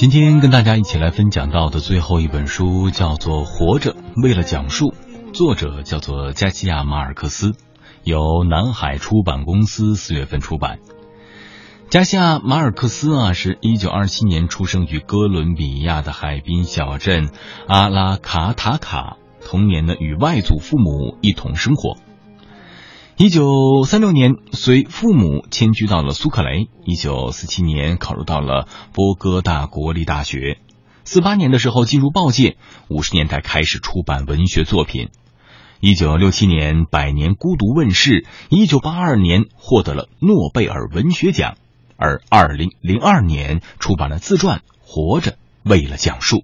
今天跟大家一起来分享到的最后一本书叫做《活着为了讲述》，作者叫做加西亚马尔克斯，由南海出版公司四月份出版。加西亚马尔克斯啊，是一九二七年出生于哥伦比亚的海滨小镇阿拉卡塔卡，童年呢与外祖父母一同生活。一九三六年，随父母迁居到了苏克雷。一九四七年，考入到了波哥大国立大学。四八年的时候进入报界。五十年代开始出版文学作品。一九六七年，《百年孤独》问世。一九八二年，获得了诺贝尔文学奖。而二零零二年，出版了自传《活着为了讲述》。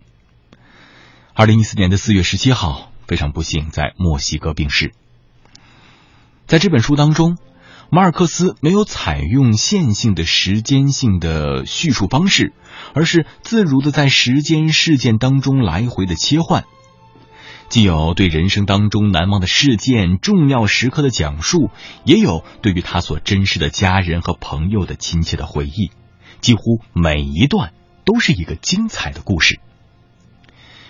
二零一四年的四月十七号，非常不幸在墨西哥病逝。在这本书当中，马尔克斯没有采用线性的时间性的叙述方式，而是自如的在时间事件当中来回的切换，既有对人生当中难忘的事件、重要时刻的讲述，也有对于他所珍视的家人和朋友的亲切的回忆，几乎每一段都是一个精彩的故事。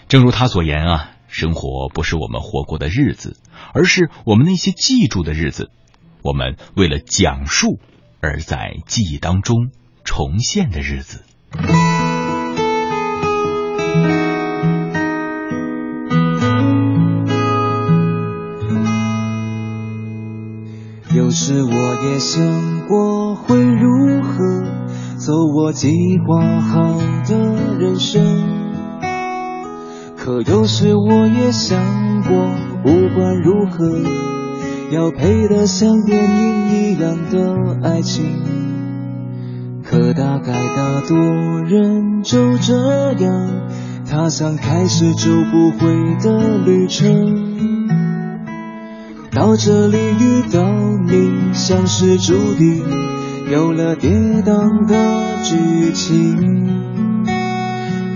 正如他所言啊。生活不是我们活过的日子，而是我们那些记住的日子。我们为了讲述而在记忆当中重现的日子。有时我也想过会如何走我计划好的人生。可有时我也想过，不管如何，要配得像电影一样的爱情。可大概大多人就这样踏上开始就不回的旅程。到这里遇到你，像是注定，有了跌宕的剧情。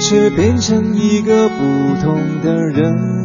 却变成一个不同的人。